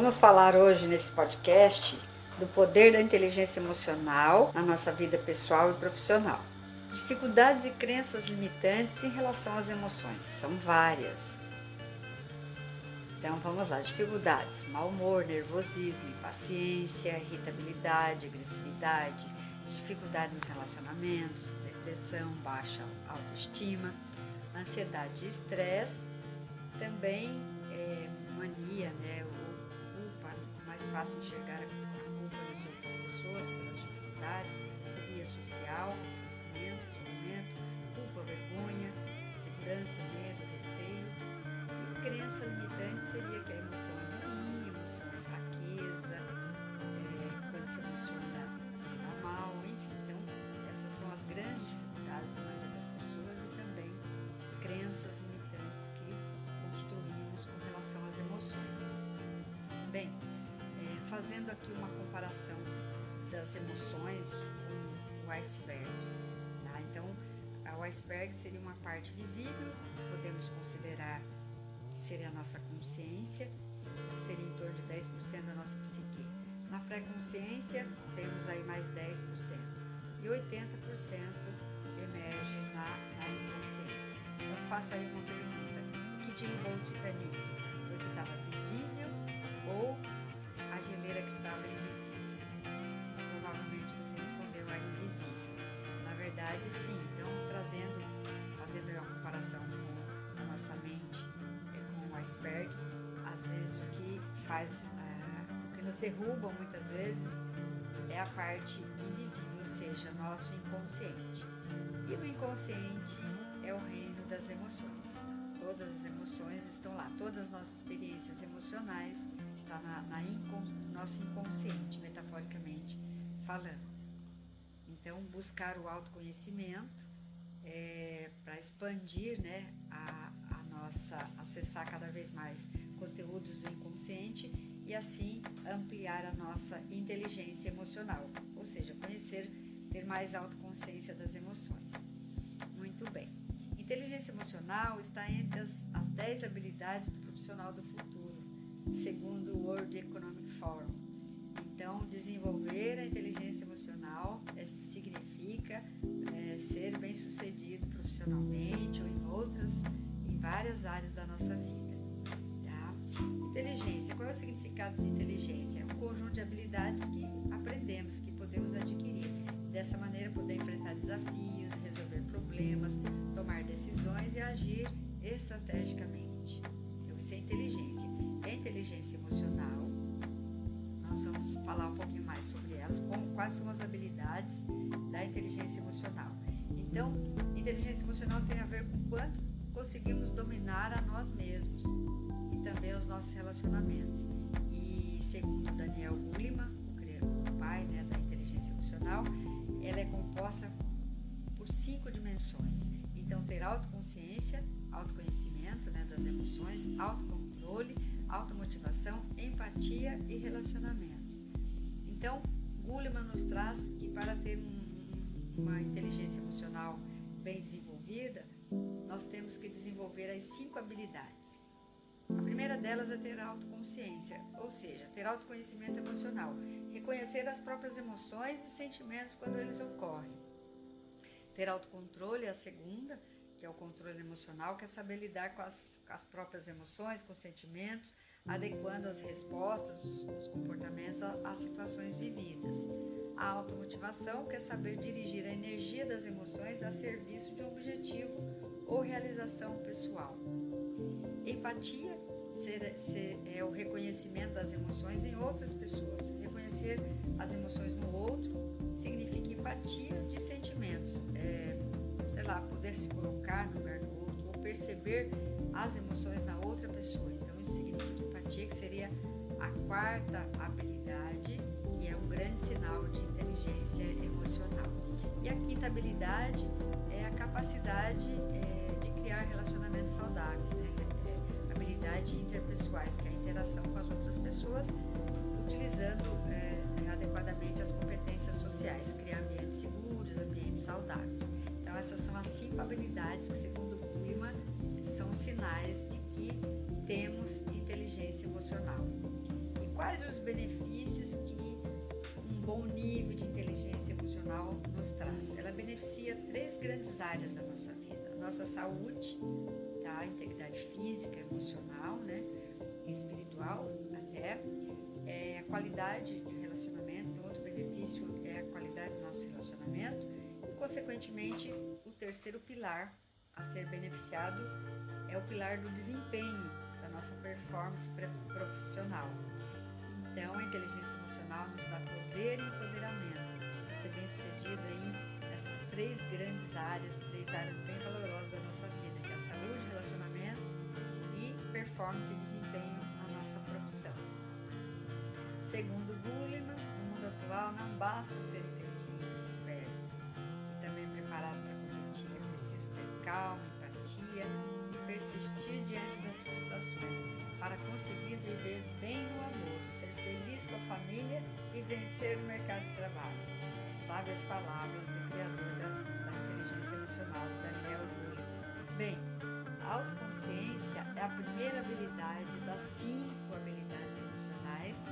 Vamos falar hoje nesse podcast do poder da inteligência emocional na nossa vida pessoal e profissional. Dificuldades e crenças limitantes em relação às emoções são várias. Então vamos lá: dificuldades, mau humor, nervosismo, impaciência, irritabilidade, agressividade, dificuldade nos relacionamentos, depressão, baixa autoestima, ansiedade e estresse, também é, mania, né, fácil enxergar a culpa nas outras pessoas pelas dificuldades, fobia social, fazendo aqui uma comparação das emoções com o iceberg. Tá? Então, o iceberg seria uma parte visível, podemos considerar seria a nossa consciência, seria em torno de 10% da nossa psique. Na pré-consciência, temos aí mais 10%. E 80% emerge na, na inconsciência. Então, faça aí uma pergunta: que derrubou o Titanic? Sim. Então, trazendo, fazendo uma comparação com a nossa mente iceberg, às vezes o que faz, uh, o que nos derruba muitas vezes é a parte invisível, ou seja, nosso inconsciente. E no inconsciente é o reino das emoções. Todas as emoções estão lá, todas as nossas experiências emocionais estão na, na nosso inconsciente, metaforicamente falando. Então, buscar o autoconhecimento é, para expandir né, a, nossa acessar cada vez mais conteúdos do inconsciente e assim ampliar a nossa inteligência emocional, ou seja, conhecer, ter mais autoconsciência das emoções. Muito bem. Inteligência emocional está entre as, as 10 habilidades do profissional do futuro, segundo o World Economic Forum. Então, desenvolver a inteligência emocional ser bem-sucedido profissionalmente ou em outras várias áreas da nossa vida. Tá? Inteligência. Qual é o significado de inteligência? É um conjunto de habilidades que aprendemos, que podemos adquirir. Dessa maneira, poder enfrentar desafios, resolver problemas, tomar decisões e agir estrategicamente. Então, isso é inteligência. É inteligência emocional. Nós vamos falar um pouquinho mais sobre elas, como, quais são as habilidades da inteligência. Então, inteligência emocional tem a ver com quanto conseguimos dominar a nós mesmos e também os nossos relacionamentos. E segundo Daniel Goleman, o pai né, da inteligência emocional, ela é composta por cinco dimensões. Então, ter autoconsciência, autoconhecimento né, das emoções, autocontrole, automotivação, empatia e relacionamentos. Então, Goleman nos traz que para ter um, uma inteligência emocional bem desenvolvida, nós temos que desenvolver as cinco habilidades. A primeira delas é ter autoconsciência, ou seja, ter autoconhecimento emocional, reconhecer as próprias emoções e sentimentos quando eles ocorrem. Ter autocontrole é a segunda, que é o controle emocional, que é saber lidar com as, com as próprias emoções, com os sentimentos, adequando as respostas, os, os comportamentos às situações vividas. A automotivação, que é saber dirigir a energia das emoções a serviço de um objetivo ou realização pessoal. Empatia ser, ser, é o reconhecimento das emoções em outras pessoas. Reconhecer as emoções no outro significa empatia de sentimentos. É, sei lá, poder se colocar no lugar do outro ou perceber as emoções na outra pessoa. Isso significa empatia, que seria a quarta habilidade e é um grande sinal de inteligência emocional. E a quinta habilidade é a capacidade é, de criar relacionamentos saudáveis, né? É, habilidades interpessoais, que é a interação com as outras pessoas, utilizando é, adequadamente as competências sociais, criar ambientes seguros, ambientes saudáveis. Então essas são as cinco habilidades que, segundo o clima, são sinais que temos inteligência emocional quais os benefícios que um bom nível de inteligência emocional nos traz? Ela beneficia três grandes áreas da nossa vida: a nossa saúde, tá? a integridade física, emocional, né? espiritual até, é, a qualidade de relacionamentos, então outro benefício é a qualidade do nosso relacionamento e, consequentemente, o terceiro pilar a ser beneficiado é o pilar do desempenho da nossa performance profissional. Então, a inteligência emocional nos dá poder e empoderamento para ser bem sucedido aí nessas três grandes áreas, três áreas bem valorosas da nossa vida, que é a saúde, relacionamentos e performance e desempenho na nossa profissão. Segundo Gulliman, no mundo atual não basta ser inteligente, esperto e também preparado para calma, empatia e persistir diante das frustrações para conseguir viver bem no amor, ser feliz com a família e vencer no mercado de trabalho. Sabe as palavras do criador da, da inteligência emocional, Daniel Goleman. Bem, a autoconsciência é a primeira habilidade das cinco habilidades emocionais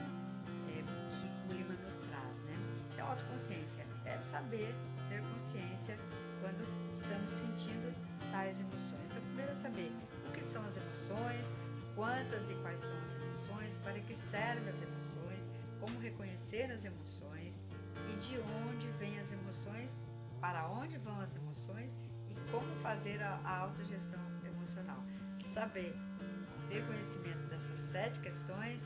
é, que Goleman nos traz, né? Então, a autoconsciência é saber, ter consciência quando estamos sentindo tais emoções. Então, primeiro é saber o que são as emoções, quantas e quais são as emoções, para que servem as emoções, como reconhecer as emoções e de onde vêm as emoções, para onde vão as emoções e como fazer a, autogestão emocional. Saber, ter conhecimento dessas sete questões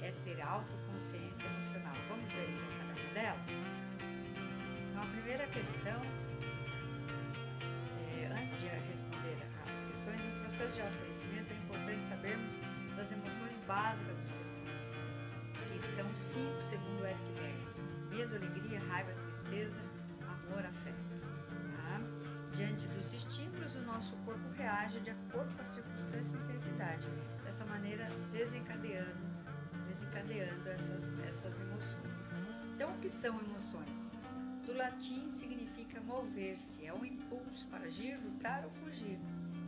é ter autoconsciência emocional. Vamos ver então cada uma delas? Então, a primeira questão, processo de autoconhecimento é importante sabermos das emoções básicas do ser humano, que são cinco, segundo Eric Berne: medo, alegria, raiva, tristeza, amor, afeto. Tá? Diante dos estímulos, o nosso corpo reage de acordo com a circunstância e intensidade, dessa maneira desencadeando, desencadeando essas, essas emoções. Então, o que são emoções? Do latim significa mover-se, é um impulso para agir, lutar ou fugir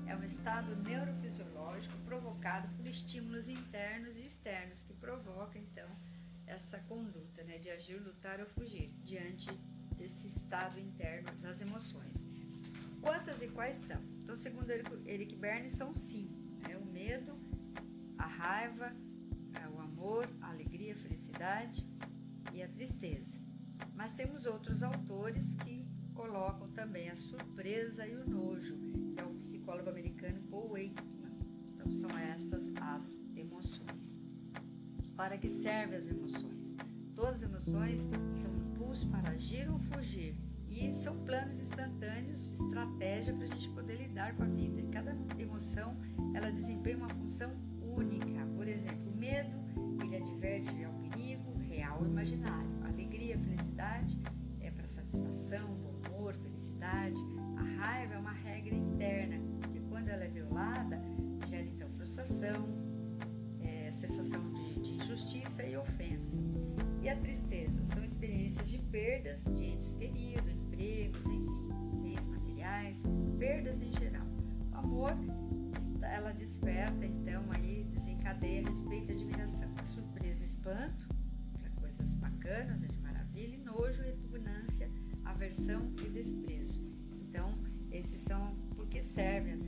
é um estado neurofisiológico provocado por estímulos internos e externos que provoca então essa conduta né, de agir, lutar ou fugir diante desse estado interno das emoções. Quantas e quais são? Então, segundo Eric Berne, são cinco: né, o medo, a raiva, é, o amor, a alegria, a felicidade e a tristeza. Mas temos outros autores que colocam também a surpresa e o nojo, é o psicólogo americano Paul Wakeman. Então são estas as emoções. Para que servem as emoções? Todas as emoções são impulsos para agir ou fugir e são planos instantâneos, estratégia para a gente poder lidar com a vida. Cada emoção ela desempenha uma função única. Por exemplo, o medo ele adverte ao perigo real ou imaginário. Alegria, felicidade é para satisfação, amor, felicidade. A raiva é uma é violada, gera então frustração, é, sensação de, de injustiça e ofensa. E a tristeza são experiências de perdas de entes queridos, empregos, enfim, bens materiais, perdas em geral. O amor, ela desperta então aí, desencadeia respeito e admiração. Surpresa, espanto, para coisas bacanas, é de maravilha, e nojo, repugnância, aversão e desprezo. Então, esses são porque servem as. Né?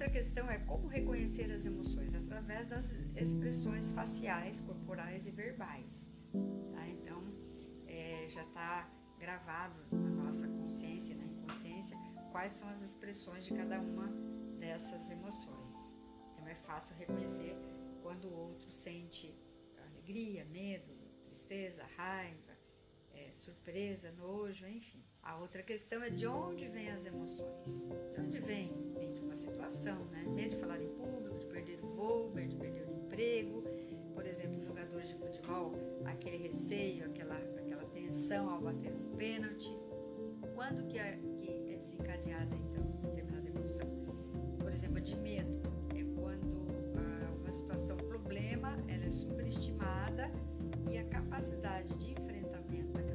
Outra questão é como reconhecer as emoções através das expressões faciais, corporais e verbais. Tá? Então, é, já está gravado na nossa consciência, na inconsciência, quais são as expressões de cada uma dessas emoções. Então, é fácil reconhecer quando o outro sente alegria, medo, tristeza, raiva, é, surpresa, nojo, enfim. A outra questão é de onde vêm as emoções. De onde vem? Vem de uma situação, né? Medo de falar em público, de perder o voo, de perder o emprego. Por exemplo, jogadores de futebol, aquele receio, aquela, aquela tensão ao bater um pênalti. Quando que é, que é desencadeada, então, determinada emoção? Por exemplo, de medo. É quando ah, uma situação, um problema, ela é superestimada e a capacidade de enfrentamento Amen.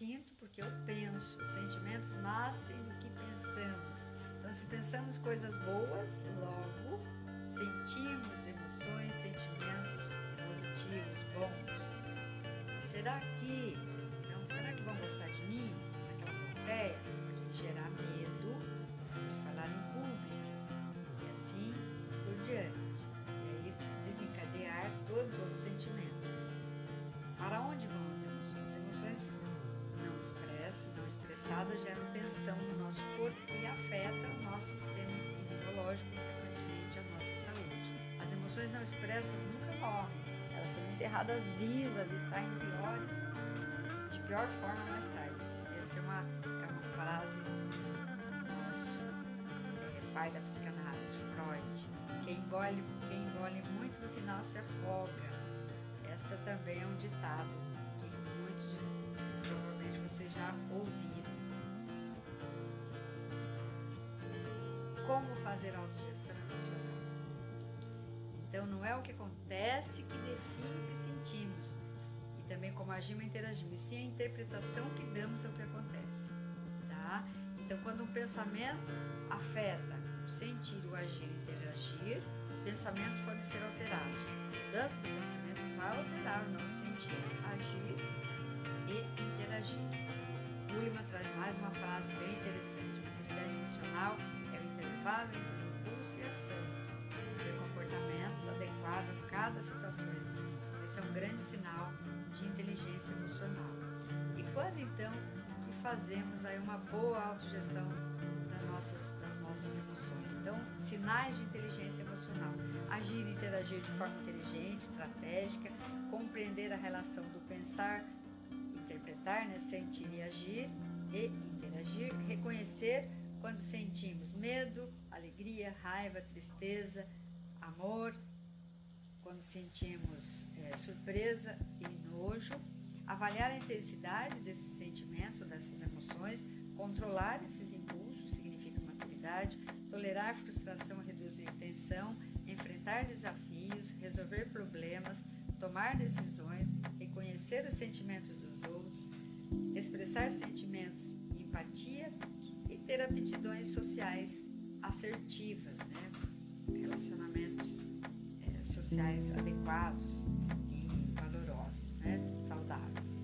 Sinto porque eu penso. Os sentimentos nascem do que pensamos. Então, se pensamos coisas boas, logo sentimos emoções, sentimentos positivos, bons. Será que, então, será que vão gostar de mim naquela plateia? Enterradas vivas e saem piores, de pior forma mais tarde. Essa é uma, é uma frase do nosso é, pai da psicanálise, Freud. Quem engole, quem engole muito no final se afoga. Esta também é um ditado que muitos provavelmente vocês já ouviram. Como fazer autogestão emocional? Então não é o que acontece que define o que sentimos e também como agimos e interagimos, sim a interpretação que damos ao que acontece, tá? Então quando um pensamento afeta o sentir, o agir e interagir, pensamentos podem ser alterados. A mudança do pensamento vai alterar o nosso sentir, agir e interagir. Ullman traz mais uma frase bem interessante. Maturidade emocional é o intervalo entre cada situação. Esse é um grande sinal de inteligência emocional. E quando então que fazemos aí uma boa autogestão das nossas, das nossas emoções? Então, sinais de inteligência emocional. Agir e interagir de forma inteligente, estratégica, compreender a relação do pensar, interpretar, né? sentir e agir e interagir, reconhecer quando sentimos medo, alegria, raiva, tristeza, amor, quando sentimos é, surpresa e nojo, avaliar a intensidade desses sentimentos, dessas emoções, controlar esses impulsos, significa maturidade, tolerar frustração, reduzir tensão, enfrentar desafios, resolver problemas, tomar decisões, reconhecer os sentimentos dos outros, expressar sentimentos, empatia e ter aptidões sociais assertivas, né? Sociais adequados e valorosos, né? saudáveis.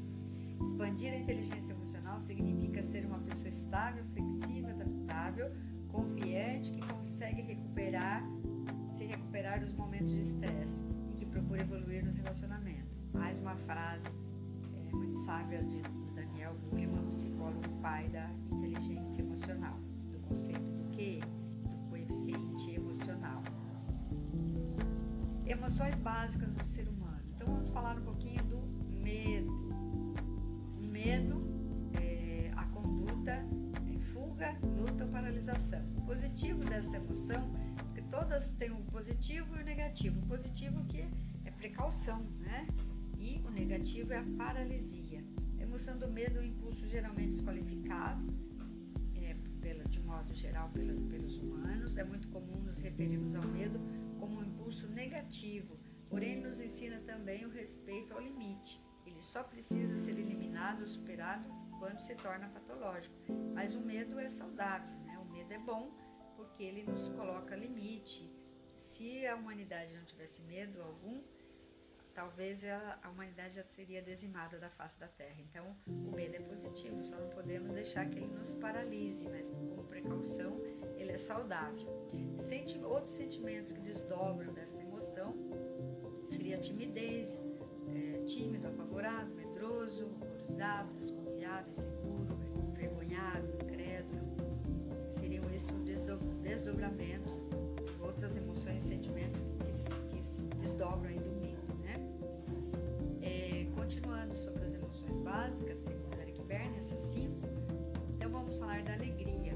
Expandir a inteligência emocional significa ser uma pessoa estável, flexível, adaptável, confiante, que consegue recuperar, se recuperar dos momentos de estresse e que procura evoluir nos relacionamentos. Mais uma frase é, muito sábia de Daniel Goleman, psicólogo pai da inteligência emocional, do conceito do que? Emoções básicas do ser humano. Então vamos falar um pouquinho do medo. O medo é a conduta fuga, luta ou paralisação. O positivo dessa emoção, que todas têm o positivo e o negativo. O positivo que é precaução, né? E o negativo é a paralisia. A emoção do medo é um impulso geralmente desqualificado, é, pela, de modo geral pela, pelos humanos. É muito comum nos referirmos ao medo um impulso negativo, porém nos ensina também o respeito ao limite. Ele só precisa ser eliminado ou superado quando se torna patológico. Mas o medo é saudável, né? O medo é bom porque ele nos coloca limite. Se a humanidade não tivesse medo algum, talvez a, humanidade já seria dizimada da face da Terra. Então, o medo é positivo, só não podemos deixar que ele nos paralise, mas com precaução, ele é saudável. Senti outros sentimentos que desdobram dessa emoção seria a timidez, é, tímido, apavorado, medroso, horrorizado, desconfiado, inseguro, envergonhado, incrédulo. Seriam esses desdobramentos, outras emoções e sentimentos que, que desdobram aí do medo, continuando sobre as emoções básicas, segundo Eric Berne, essas cinco, então vamos falar da alegria.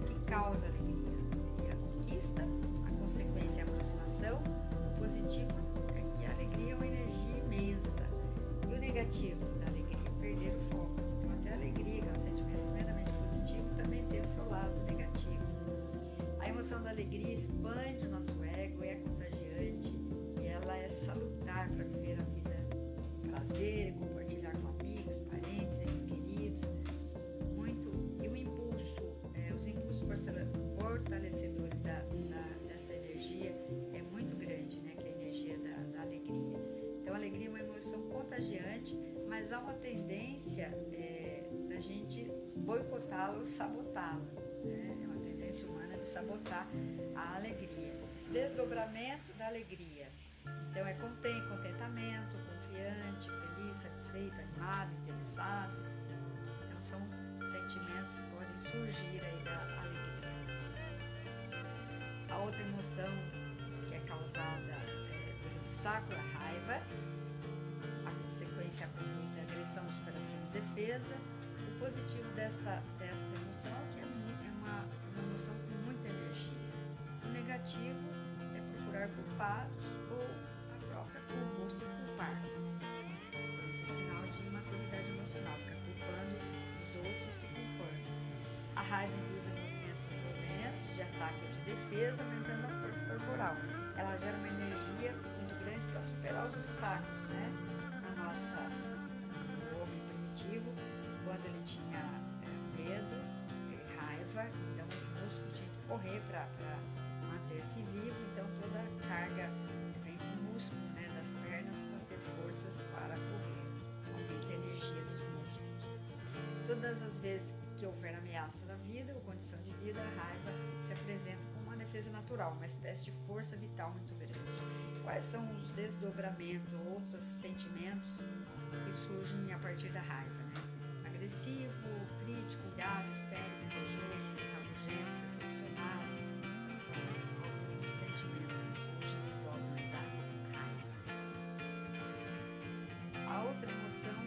O que causa alegria? Seria a conquista, a consequência é a aproximação, o positivo é que a alegria é uma energia imensa, e o negativo sabotá-la. Né? É uma tendência humana de sabotar a alegria. Desdobramento da alegria. Então é contém contentamento, confiante, feliz, satisfeito, animado, interessado. Então são sentimentos que podem surgir aí da alegria. A outra emoção que é causada é, pelo obstáculo, a raiva, a consequência, a conduta, a agressão, superação, defesa. Positivo desta, desta emoção é que é, é uma, uma emoção com muita energia. O negativo é procurar culpados ou a própria culpa, ou se culpar. Então, esse é sinal de imaturidade emocional, ficar culpando os outros, se culpando. A raiva induz a movimentos violentos, de ataque ou de defesa, aumentando a força corporal. Ela gera uma energia muito grande para superar os obstáculos, né? Na nossa, no homem primitivo, quando ele tinha é, medo, raiva, então os músculos tinham que correr para manter-se vivo, então toda a carga vem para o músculo né, das pernas para ter forças para correr, aumenta a energia dos músculos. Todas as vezes que houver ameaça da vida ou condição de vida, a raiva se apresenta como uma defesa natural, uma espécie de força vital muito grande. Quais são os desdobramentos ou outros sentimentos que surgem a partir da raiva? Agressivo, crítico, irado, histérico, invejoso, rabugento, decepcionado. Então, são alguns sentimentos que surgem e desdobram da raiva. A outra emoção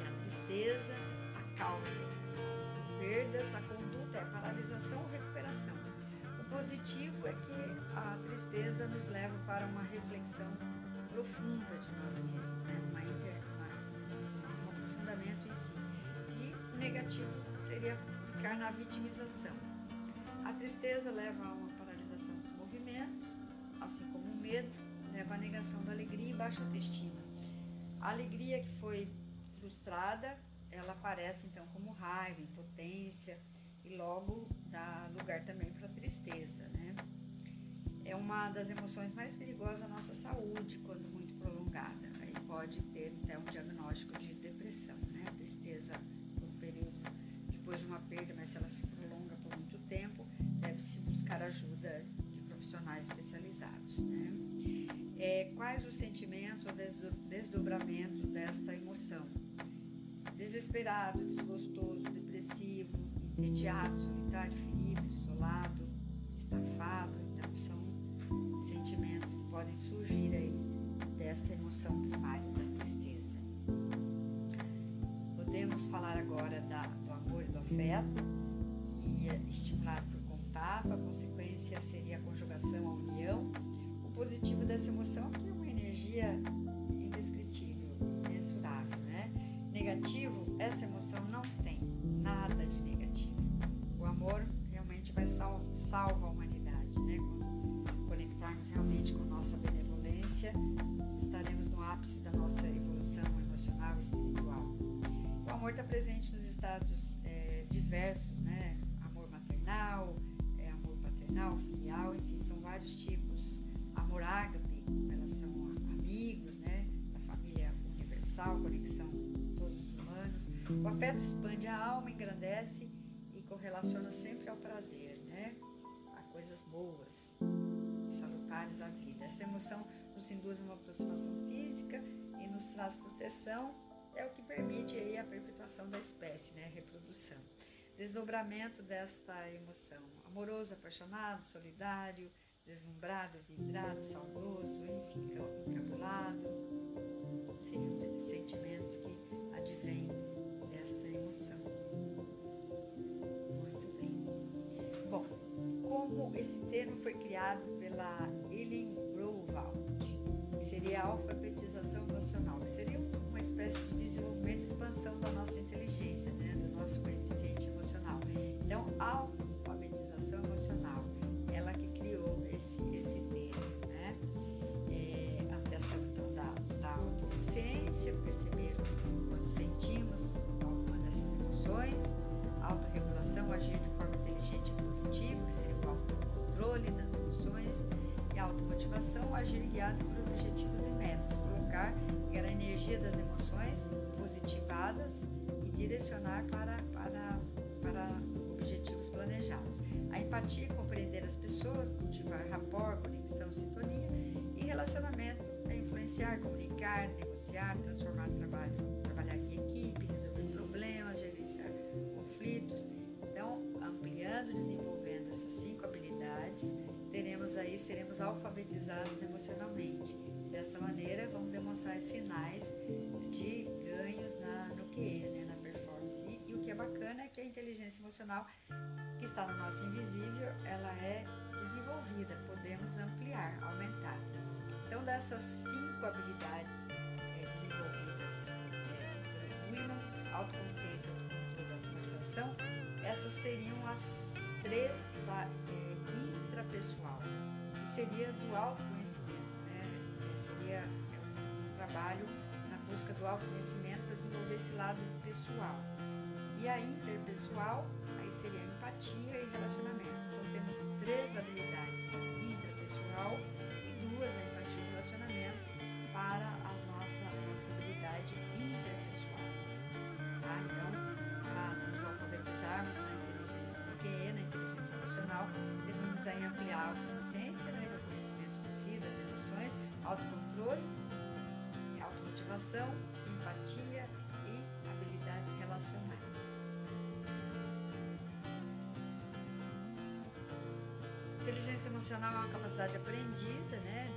é a tristeza, a causa perdas, a conduta é paralisação ou recuperação. O positivo é que a tristeza nos leva para uma reflexão profunda de nós mesmos, né? uma, inter, uma, um aprofundamento negativo seria ficar na vitimização. A tristeza leva a uma paralisação dos movimentos, assim como o medo leva à negação da alegria e baixa autoestima. A alegria que foi frustrada, ela aparece então como raiva, impotência e logo dá lugar também para tristeza, né? É uma das emoções mais perigosas da nossa saúde quando muito prolongada. Aí pode ter até um diagnóstico de sentimentos ou desdobramentos desta emoção? Desesperado, desgostoso, depressivo, entediado, solitário, ferido, isolado, estafado. Então, são sentimentos que podem surgir aí dessa emoção Negativo, essa emoção não tem nada de negativo. O amor realmente vai sal salva a humanidade, né? Quando conectarmos realmente com nossa benevolência, estaremos no ápice da nossa evolução emocional e espiritual. O amor está presente nos estados é, diversos, né? Amor maternal, é, amor paternal, filial, enfim, são vários tipos. Amor ágape, com relação a amigos, né? Da família universal, conexão O afeto expande a alma, engrandece e correlaciona sempre ao prazer, né? A coisas boas, salutares à vida. Essa emoção nos induz a uma aproximação física e nos traz proteção é o que permite aí a perpetuação da espécie, né, reprodução. Desdobramento desta emoção, amoroso, apaixonado, solidário, deslumbrado, vidrado, saudoso, enfim, encabulado, seriam sentimentos que advêm foi criado pela Eileen Growald, que seria a alfabetização emocional, que seria uma espécie de desenvolvimento e expansão da nossa inteligência, né, do nosso coeficiente emocional. Então, alfabetização agir guiado por objetivos e metas, colocar a energia das emoções positivadas e direcionar para, para, para objetivos planejados. A empatia, compreender as pessoas, cultivar rapport, conexão, sintonia e relacionamento é influenciar, comunicar, negociar, transformar o trabalho, trabalhar em equipe, resolver problemas, gerenciar conflitos. Então, ampliando, desenvolvendo essas cinco habilidades, aí, seremos alfabetizados emocionalmente. Dessa maneira, vamos demonstrar sinais de ganhos na, no QE, né, na performance. E, e o que é bacana é que a inteligência emocional que está no nosso invisível, ela é desenvolvida, podemos ampliar, aumentar. Então, dessas cinco habilidades é, desenvolvidas é, pelo autoconsciência, autocontrole, automotivação, essas seriam as três da é, intrapessoal, seria do autoconhecimento, né? É, seria um trabalho na busca do autoconhecimento para desenvolver esse lado pessoal. E a interpessoal, aí seria empatia e relacionamento. Então temos três habilidades, intrapessoal e duas, a empatia e relacionamento, para a nossa, a nossa habilidade interpessoal. Tá? Então, para nos alfabetizarmos na inteligência QE, na inteligência emocional, devemos aí ampliar a autocontrole, automotivação, empatia e habilidades relacionais. Inteligência emocional é uma capacidade aprendida, né?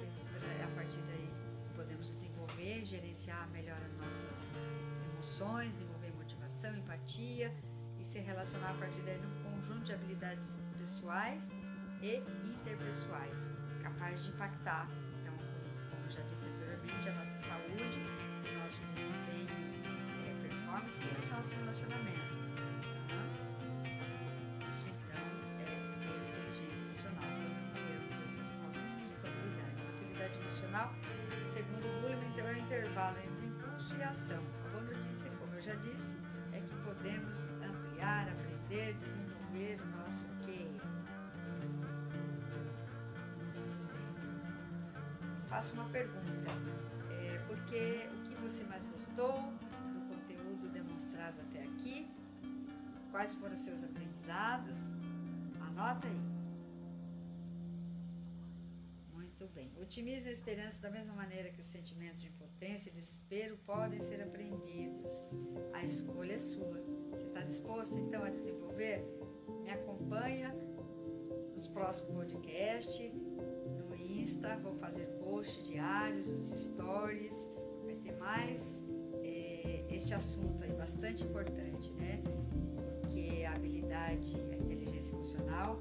A partir daí podemos desenvolver, gerenciar melhor as nossas emoções, desenvolver motivação, empatia e se relacionar a partir daí num conjunto de habilidades pessoais e interpessoais, capazes de impactar, como, como já disse anteriormente, a nossa saúde, o nosso desempenho, é, performance e os nossos relacionamentos. Tá? Isso então é ter inteligência emocional, quando temos essas nossas cinco habilidades. Maturidade emocional, segundo o Goleman, então é o intervalo entre o impulso e a ação. A boa notícia, como eu já disse, é que podemos ampliar, aprender, desenvolver o nosso Faço uma pergunta. É, porque o que você mais gostou do conteúdo demonstrado até aqui? Quais foram os seus aprendizados? Anota aí. Muito bem. Otimismo e esperança, da mesma maneira que o sentimento de impotência e desespero, podem ser aprendidos. A escolha é sua. Você está disposto então a desenvolver? Me acompanha nos próximos podcasts, no Insta, vou fazer posts diários, nos stories, vai ter mais é, este assunto aí bastante importante, né? Que a habilidade, a inteligência emocional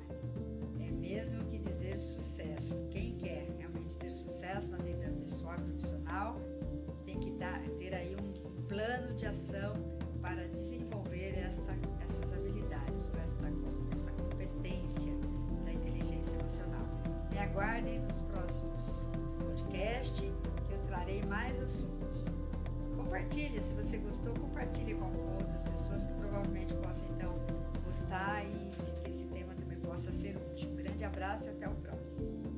é mesmo que dizer sucesso. Quem quer realmente ter sucesso na vida pessoal e profissional tem que dar, ter aí um plano de ação aguardem nos próximos podcasts, que eu trarei mais assuntos. Compartilhe, se você gostou, compartilhe com outras pessoas que provavelmente possam então gostar e que esse tema também possa ser útil. Um grande abraço e até o próximo.